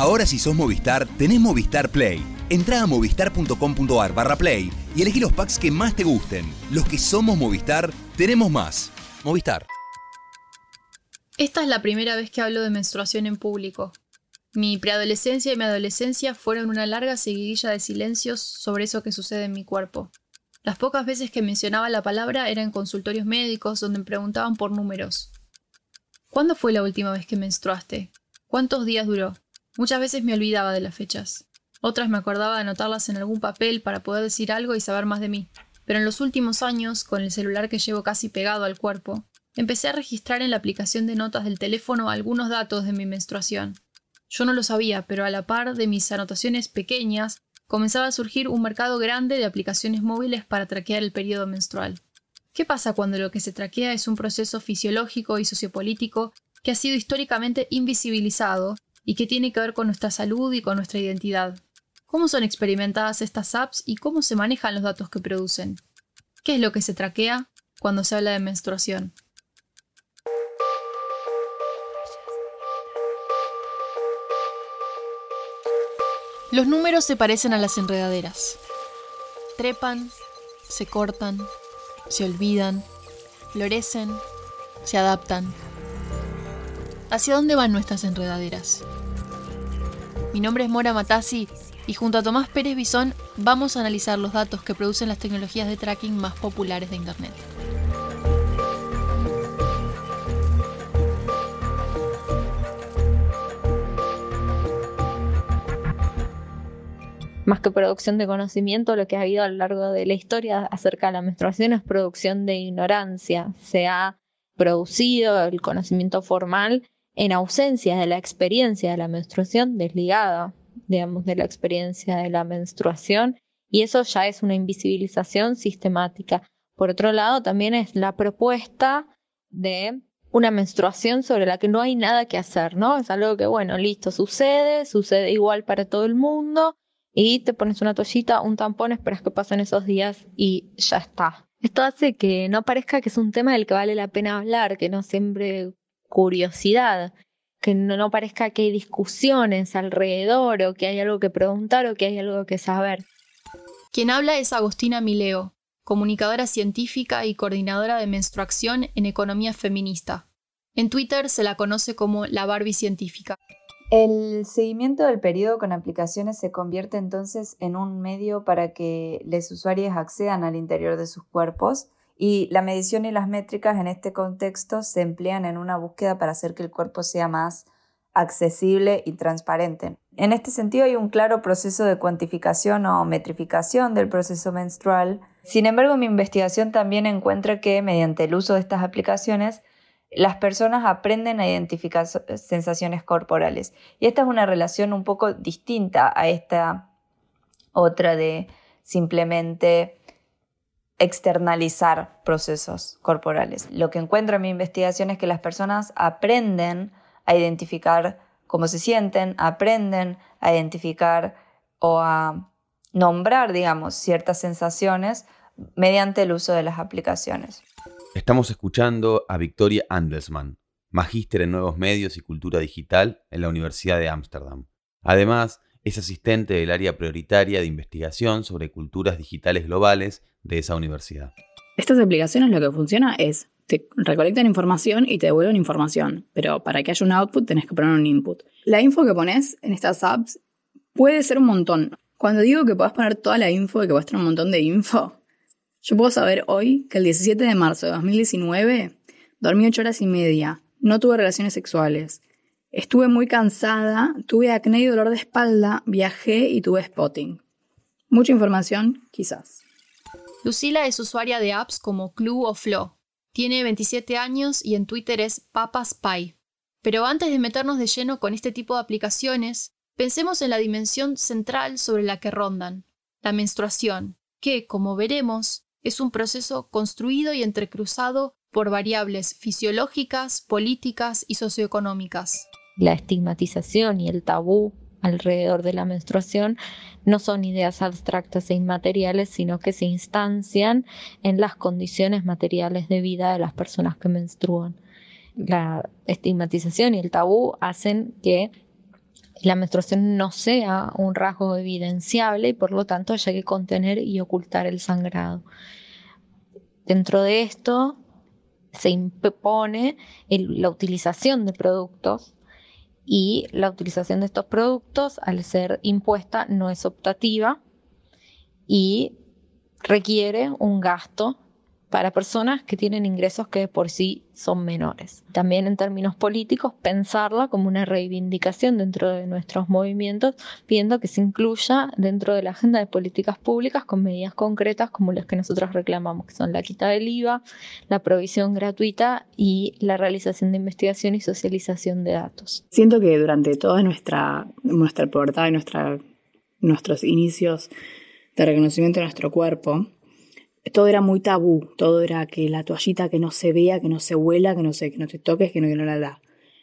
Ahora si sos Movistar, tenés Movistar Play. Entrá a movistar.com.ar barra Play y elegí los packs que más te gusten. Los que somos Movistar, tenemos más. Movistar. Esta es la primera vez que hablo de menstruación en público. Mi preadolescencia y mi adolescencia fueron una larga seguidilla de silencios sobre eso que sucede en mi cuerpo. Las pocas veces que mencionaba la palabra eran en consultorios médicos donde me preguntaban por números. ¿Cuándo fue la última vez que menstruaste? ¿Cuántos días duró? Muchas veces me olvidaba de las fechas. Otras me acordaba de anotarlas en algún papel para poder decir algo y saber más de mí. Pero en los últimos años, con el celular que llevo casi pegado al cuerpo, empecé a registrar en la aplicación de notas del teléfono algunos datos de mi menstruación. Yo no lo sabía, pero a la par de mis anotaciones pequeñas, comenzaba a surgir un mercado grande de aplicaciones móviles para traquear el periodo menstrual. ¿Qué pasa cuando lo que se traquea es un proceso fisiológico y sociopolítico que ha sido históricamente invisibilizado y que tiene que ver con nuestra salud y con nuestra identidad. ¿Cómo son experimentadas estas apps y cómo se manejan los datos que producen? ¿Qué es lo que se traquea cuando se habla de menstruación? Los números se parecen a las enredaderas. Trepan, se cortan, se olvidan, florecen, se adaptan. ¿Hacia dónde van nuestras enredaderas? Mi nombre es Mora Matassi y junto a Tomás Pérez Bisón vamos a analizar los datos que producen las tecnologías de tracking más populares de Internet. Más que producción de conocimiento, lo que ha habido a lo largo de la historia acerca de la menstruación es producción de ignorancia. Se ha producido el conocimiento formal en ausencia de la experiencia de la menstruación desligada, digamos, de la experiencia de la menstruación, y eso ya es una invisibilización sistemática. Por otro lado, también es la propuesta de una menstruación sobre la que no hay nada que hacer, ¿no? Es algo que, bueno, listo, sucede, sucede igual para todo el mundo, y te pones una toallita, un tampón, esperas que pasen esos días y ya está. Esto hace que no parezca que es un tema del que vale la pena hablar, que no siempre curiosidad, que no, parezca que hay discusiones alrededor o que hay algo que preguntar o que hay algo que saber. Quien habla es Agostina Mileo, comunicadora científica y coordinadora de menstruación en economía feminista. En Twitter se la conoce como la Barbie científica. El seguimiento del periodo con aplicaciones se convierte entonces en un medio para que los usuarios accedan al interior de sus cuerpos y la medición y las métricas en este contexto se emplean en una búsqueda para hacer que el cuerpo sea más accesible y transparente. En este sentido hay un claro proceso de cuantificación o metrificación del proceso menstrual. Sin embargo, mi investigación también encuentra que mediante el uso de estas aplicaciones, las personas aprenden a identificar sensaciones corporales. Y esta es una relación un poco distinta a esta otra de simplemente externalizar procesos corporales. Lo que encuentro en mi investigación es que las personas aprenden a identificar cómo se sienten, aprenden a identificar o a nombrar, digamos, ciertas sensaciones mediante el uso de las aplicaciones. Estamos escuchando a Victoria Andelsman, magíster en nuevos medios y cultura digital en la Universidad de Ámsterdam. Además, es asistente del área prioritaria de investigación sobre culturas digitales globales de esa universidad. Estas aplicaciones lo que funciona es, te recolectan información y te devuelven información, pero para que haya un output tenés que poner un input. La info que pones en estas apps puede ser un montón. Cuando digo que podés poner toda la info y que a tener un montón de info, yo puedo saber hoy que el 17 de marzo de 2019 dormí 8 horas y media, no tuve relaciones sexuales, estuve muy cansada, tuve acné y dolor de espalda, viajé y tuve spotting. Mucha información, quizás. Lucila es usuaria de apps como Clue o Flow. Tiene 27 años y en Twitter es PapasPy. Pero antes de meternos de lleno con este tipo de aplicaciones, pensemos en la dimensión central sobre la que rondan, la menstruación, que, como veremos, es un proceso construido y entrecruzado por variables fisiológicas, políticas y socioeconómicas. La estigmatización y el tabú alrededor de la menstruación no son ideas abstractas e inmateriales, sino que se instancian en las condiciones materiales de vida de las personas que menstruan. La estigmatización y el tabú hacen que la menstruación no sea un rasgo evidenciable y por lo tanto haya que contener y ocultar el sangrado. Dentro de esto se impone la utilización de productos y la utilización de estos productos al ser impuesta no es optativa y requiere un gasto para personas que tienen ingresos que por sí son menores. También en términos políticos, pensarla como una reivindicación dentro de nuestros movimientos, pidiendo que se incluya dentro de la agenda de políticas públicas con medidas concretas como las que nosotros reclamamos, que son la quita del IVA, la provisión gratuita y la realización de investigación y socialización de datos. Siento que durante toda nuestra, nuestra pubertad y nuestra, nuestros inicios de reconocimiento de nuestro cuerpo, todo era muy tabú, todo era que la toallita que no se vea, que no se huela, que no sé, que no te toques, que no, que no la da.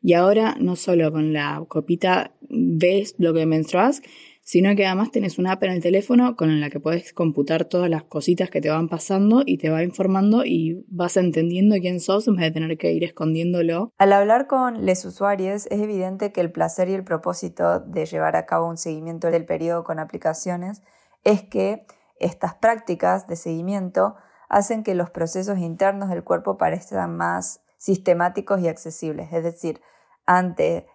Y ahora no solo con la copita ves lo que menstruas, sino que además tenés una app en el teléfono con la que puedes computar todas las cositas que te van pasando y te va informando y vas entendiendo quién sos en vez de tener que ir escondiéndolo. Al hablar con les usuarios es evidente que el placer y el propósito de llevar a cabo un seguimiento del periodo con aplicaciones es que estas prácticas de seguimiento hacen que los procesos internos del cuerpo parezcan más sistemáticos y accesibles. Es decir, ante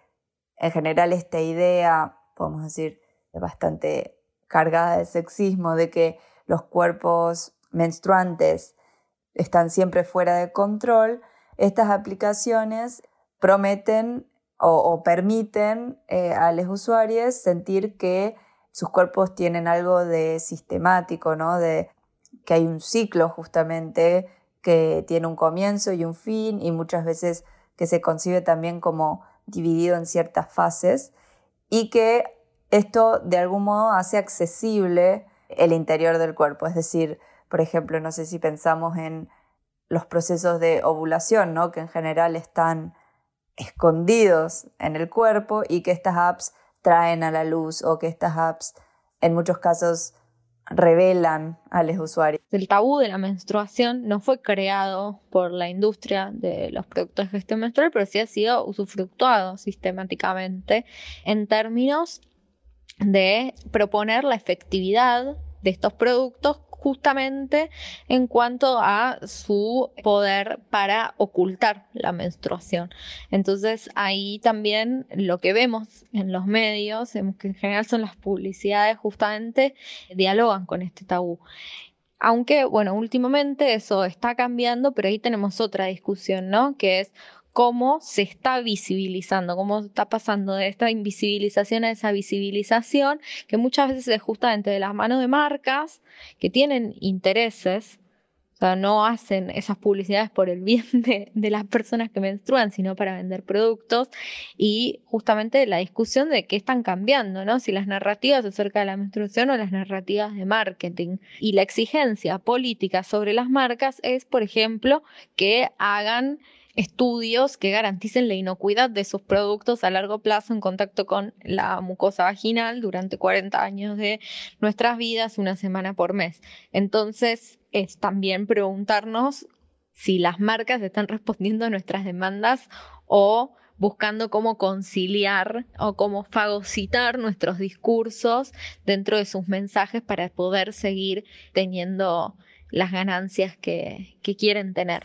en general esta idea, podemos decir, bastante cargada de sexismo, de que los cuerpos menstruantes están siempre fuera de control, estas aplicaciones prometen o, permiten eh, a los usuarios sentir que sus cuerpos tienen algo de sistemático, ¿no? De que hay un ciclo justamente que tiene un comienzo y un fin y muchas veces que se concibe también como dividido en ciertas fases y que esto de algún modo hace accesible el interior del cuerpo. Es decir, por ejemplo, no sé si pensamos en los procesos de ovulación, ¿no? que en general están escondidos en el cuerpo y que estas apps traen a la luz o que estas apps en muchos casos revelan a los usuarios. El tabú de la menstruación no fue creado por la industria de los productos de gestión menstrual, pero sí ha sido usufructuado sistemáticamente en términos de proponer la efectividad de estos productos justamente en cuanto a su poder para ocultar la menstruación. Entonces ahí también lo que vemos en los medios, que en general son las publicidades, justamente dialogan con este tabú. Aunque, bueno, últimamente eso está cambiando, pero ahí tenemos otra discusión, ¿no? Que es cómo se está visibilizando, cómo está pasando de esta invisibilización a esa visibilización, que muchas veces es justamente de las manos de marcas que tienen intereses, o sea, no hacen esas publicidades por el bien de, las personas que menstruan, sino para vender productos. Y justamente la discusión de qué están cambiando, ¿no? Si las narrativas acerca de la menstruación o las narrativas de marketing. Y la exigencia política sobre las marcas es, por ejemplo, que hagan estudios que garanticen la inocuidad de sus productos a largo plazo en contacto con la mucosa vaginal durante 40 años de nuestras vidas, una semana por mes. Entonces, es también preguntarnos si las marcas están respondiendo a nuestras demandas o buscando cómo conciliar o cómo fagocitar nuestros discursos dentro de sus mensajes para poder seguir teniendo las ganancias que, que quieren tener.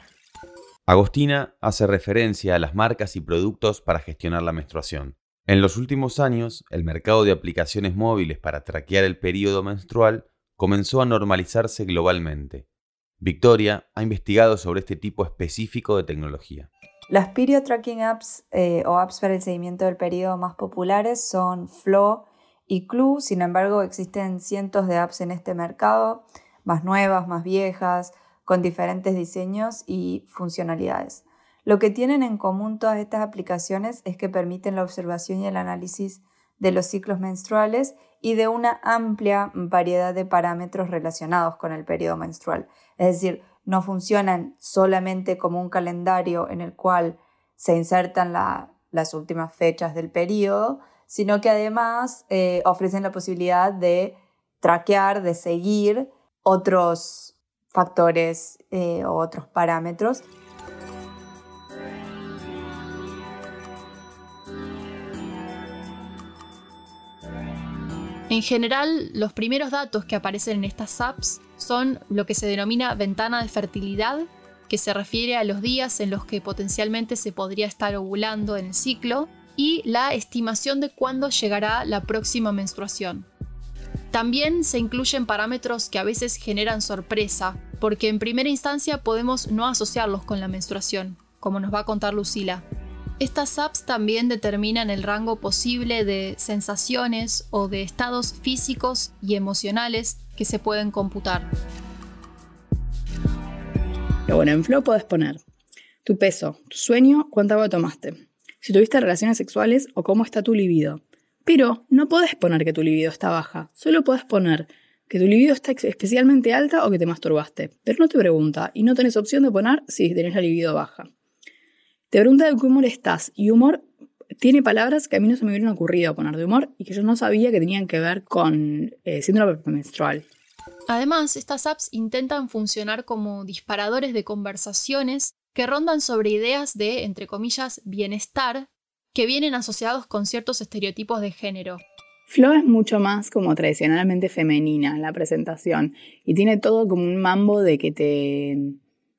Agostina hace referencia a las marcas y productos para gestionar la menstruación. En los últimos años, el mercado de aplicaciones móviles para traquear el periodo menstrual comenzó a normalizarse globalmente. Victoria ha investigado sobre este tipo específico de tecnología. Las period tracking apps eh, o apps para el seguimiento del periodo más populares son Flow y Clue, sin embargo existen cientos de apps en este mercado, más nuevas, más viejas, con diferentes diseños y funcionalidades. Lo que tienen en común todas estas aplicaciones es que permiten la observación y el análisis de los ciclos menstruales y de una amplia variedad de parámetros relacionados con el periodo menstrual. Es decir, no funcionan solamente como un calendario en el cual se insertan las últimas fechas del periodo, sino que además eh, ofrecen la posibilidad de traquear, de seguir otros factores eh, o otros parámetros. En general, los primeros datos que aparecen en estas apps son lo que se denomina ventana de fertilidad, que se refiere a los días en los que potencialmente se podría estar ovulando en el ciclo, y la estimación de cuándo llegará la próxima menstruación. También se incluyen parámetros que a veces generan sorpresa, porque en primera instancia podemos no asociarlos con la menstruación, como nos va a contar Lucila. Estas apps también determinan el rango posible de sensaciones o de estados físicos y emocionales que se pueden computar. Pero bueno, en Flow podés poner tu peso, tu sueño, cuánta agua tomaste, si tuviste relaciones sexuales o cómo está tu libido. Pero no podés poner que tu libido está baja, solo podés poner que tu libido está especialmente alta o que te masturbaste. Pero no te pregunta y no tenés opción de poner si tenés la libido baja. Te pregunta de qué humor estás y humor tiene palabras que a mí no se me hubieran ocurrido poner de humor y que yo no sabía que tenían que ver con eh, síndrome menstrual. Además, estas apps intentan funcionar como disparadores de conversaciones que rondan sobre ideas de, entre comillas, bienestar, que vienen asociados con ciertos estereotipos de género. Flo es mucho más como tradicionalmente femenina en la presentación y tiene todo como un mambo de que te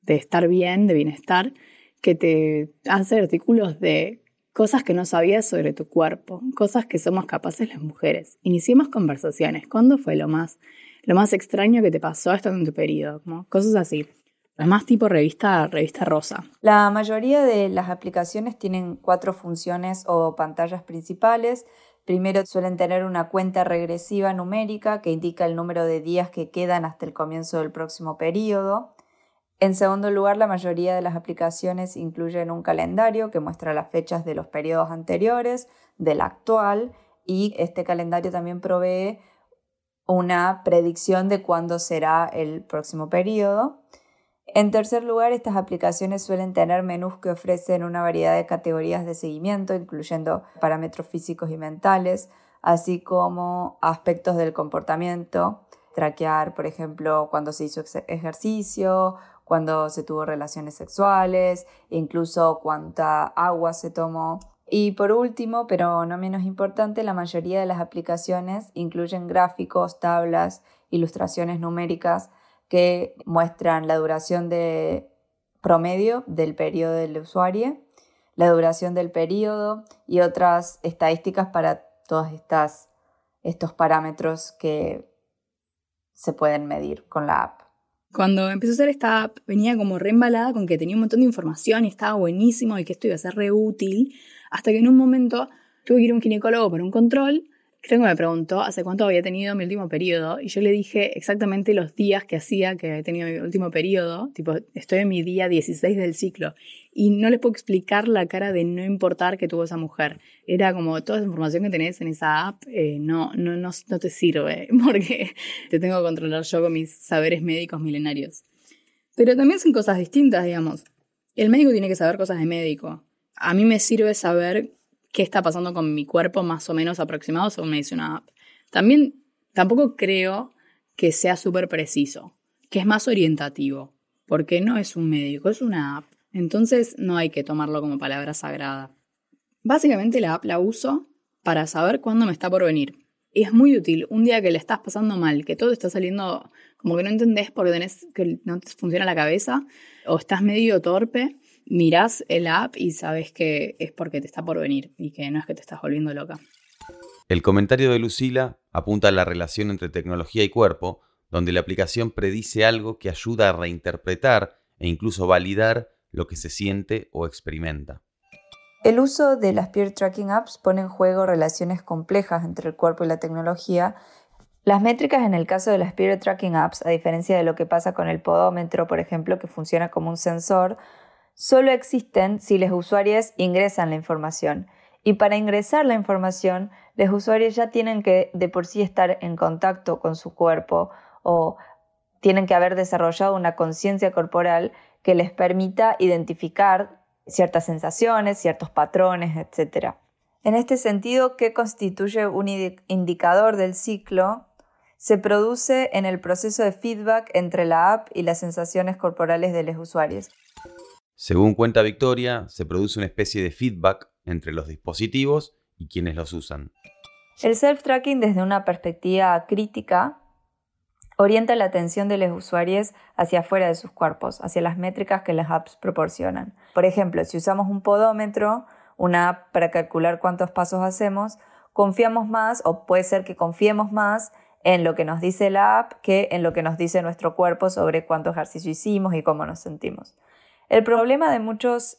de estar bien, de bienestar, que te hace artículos de cosas que no sabías sobre tu cuerpo, cosas que somos capaces las mujeres. Iniciemos conversaciones. ¿Cuándo fue lo más, lo más extraño que te pasó estando en tu periodo? Cosas así. Es más tipo revista, revista rosa. La mayoría de las aplicaciones tienen cuatro funciones o pantallas principales. Primero suelen tener una cuenta regresiva numérica que indica el número de días que quedan hasta el comienzo del próximo periodo. En segundo lugar, la mayoría de las aplicaciones incluyen un calendario que muestra las fechas de los periodos anteriores, del actual, y este calendario también provee una predicción de cuándo será el próximo periodo. En tercer lugar, estas aplicaciones suelen tener menús que ofrecen una variedad de categorías de seguimiento, incluyendo parámetros físicos y mentales, así como aspectos del comportamiento, traquear, por ejemplo, cuando se hizo ejercicio cuando se tuvo relaciones sexuales, incluso cuánta agua se tomó. Y por último, pero no menos importante, la mayoría de las aplicaciones incluyen gráficos, tablas, ilustraciones numéricas que muestran la duración de promedio del periodo del usuario, la duración del periodo y otras estadísticas para todos estas, estos parámetros que se pueden medir con la app. Cuando empezó a hacer esta app, venía como reembalada con que tenía un montón de información y estaba buenísimo y que esto iba a ser re útil, hasta que en un momento tuve que ir a un ginecólogo para un control creo que me preguntó hace cuánto había tenido mi último periodo y yo le dije exactamente los días que hacía que había tenido mi último periodo, tipo, estoy en mi día 16 del ciclo y no les puedo explicar la cara de no importar que tuvo esa mujer. Era como toda esa información que tenés en esa app eh, no, no, no, no te sirve porque te tengo que controlar yo con mis saberes médicos milenarios. Pero también son cosas distintas, digamos. El médico tiene que saber cosas de médico. A mí me sirve saber qué está pasando con mi cuerpo más o menos aproximado según me dice una app. También tampoco creo que sea súper preciso, que es más orientativo, porque no es un médico, es una app. Entonces no hay que tomarlo como palabra sagrada. Básicamente la app la uso para saber cuándo me está por venir. Y es muy útil un día que le estás pasando mal, que todo está saliendo como que no entendés porque tenés que no te funciona la cabeza o estás medio torpe mirás el app y sabes que es porque te está por venir y que no es que te estás volviendo loca. El comentario de Lucila apunta a la relación entre tecnología y cuerpo, donde la aplicación predice algo que ayuda a reinterpretar e incluso validar lo que se siente o experimenta. El uso de las peer tracking apps pone en juego relaciones complejas entre el cuerpo y la tecnología. Las métricas en el caso de las peer tracking apps, a diferencia de lo que pasa con el podómetro, por ejemplo, que funciona como un sensor, solo existen si los usuarios ingresan la información. Y para ingresar la información, los usuarios ya tienen que de por sí estar en contacto con su cuerpo o tienen que haber desarrollado una conciencia corporal que les permita identificar ciertas sensaciones, ciertos patrones, etc. En este sentido, ¿qué constituye un indicador del ciclo? Se produce en el proceso de feedback entre la app y las sensaciones corporales de los usuarios. Según cuenta Victoria, se produce una especie de feedback entre los dispositivos y quienes los usan. El self-tracking desde una perspectiva crítica orienta la atención de los usuarios hacia afuera de sus cuerpos, hacia las métricas que las apps proporcionan. Por ejemplo, si usamos un podómetro, una app para calcular cuántos pasos hacemos, confiamos más o puede ser que confiemos más en lo que nos dice la app que en lo que nos dice nuestro cuerpo sobre cuánto ejercicio hicimos y cómo nos sentimos. El problema de muchos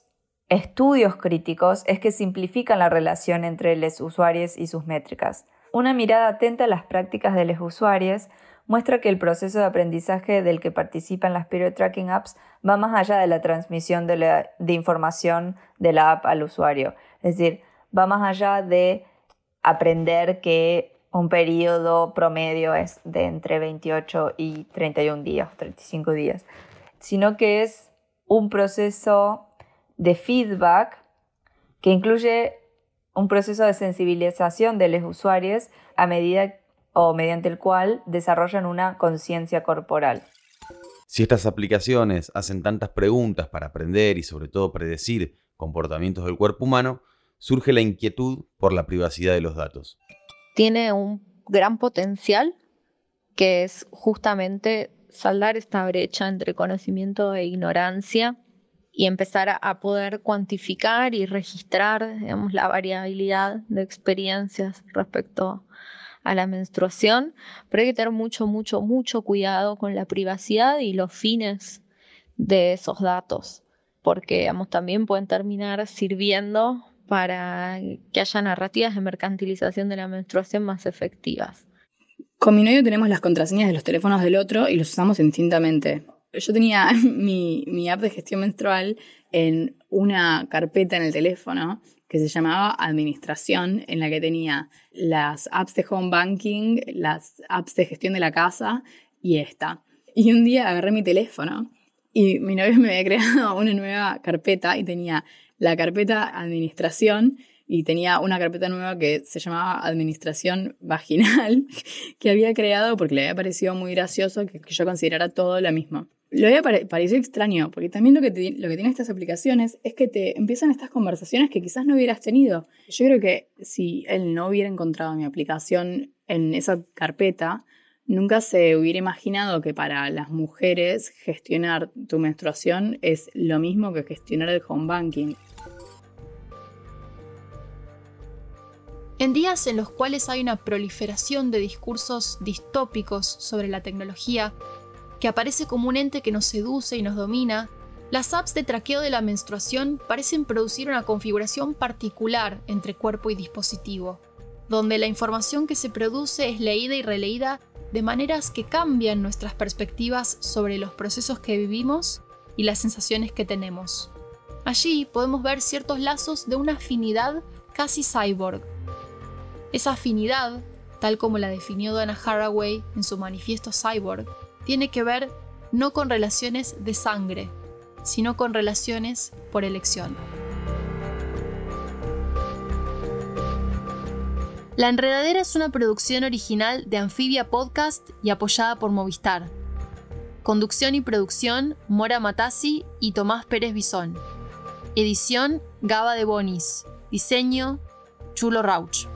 estudios críticos es que simplifican la relación entre los usuarios y sus métricas. Una mirada atenta a las prácticas de los usuarios muestra que el proceso de aprendizaje del que participan las period tracking apps va más allá de la transmisión de, de información de la app al usuario. Es decir, va más allá de aprender que un periodo promedio es de entre 28 y 31 días, 35 días, sino que es un proceso de feedback que incluye un proceso de sensibilización de los usuarios a medida o mediante el cual desarrollan una conciencia corporal. Si estas aplicaciones hacen tantas preguntas para aprender y sobre todo predecir comportamientos del cuerpo humano, surge la inquietud por la privacidad de los datos. Tiene un gran potencial que es justamente saldar esta brecha entre conocimiento e ignorancia y empezar a, poder cuantificar y registrar digamos, la variabilidad de experiencias respecto a la menstruación, pero hay que tener mucho, mucho, mucho cuidado con la privacidad y los fines de esos datos, porque también pueden terminar sirviendo para que haya narrativas de mercantilización de la menstruación más efectivas. Con mi novio tenemos las contraseñas de los teléfonos del otro y los usamos indistintamente yo tenía mi, mi app de gestión menstrual en una carpeta en el teléfono que se llamaba Administración, en la que tenía las apps de home banking, las apps de gestión de la casa y esta. Y un día agarré mi teléfono y mi novio me había creado una nueva carpeta y tenía la carpeta Administración y tenía una carpeta nueva que se llamaba Administración Vaginal, que había creado porque le había parecido muy gracioso que, yo considerara todo lo mismo. Lo había parecido extraño, porque también lo que, lo que tienen estas aplicaciones es que te empiezan estas conversaciones que quizás no hubieras tenido. Yo creo que si él no hubiera encontrado mi aplicación en esa carpeta, nunca se hubiera imaginado que para las mujeres gestionar tu menstruación es lo mismo que gestionar el home banking. En días en los cuales hay una proliferación de discursos distópicos sobre la tecnología, que aparece como un ente que nos seduce y nos domina, las apps de traqueo de la menstruación parecen producir una configuración particular entre cuerpo y dispositivo, donde la información que se produce es leída y releída de maneras que cambian nuestras perspectivas sobre los procesos que vivimos y las sensaciones que tenemos. Allí podemos ver ciertos lazos de una afinidad casi cyborg, esa afinidad, tal como la definió Donna Haraway en su manifiesto Cyborg, tiene que ver no con relaciones de sangre, sino con relaciones por elección. La Enredadera es una producción original de Amphibia Podcast y apoyada por Movistar. Conducción y producción Mora Matasi y Tomás Pérez Bisón. Edición Gaba de Bonis. Diseño Chulo Rauch.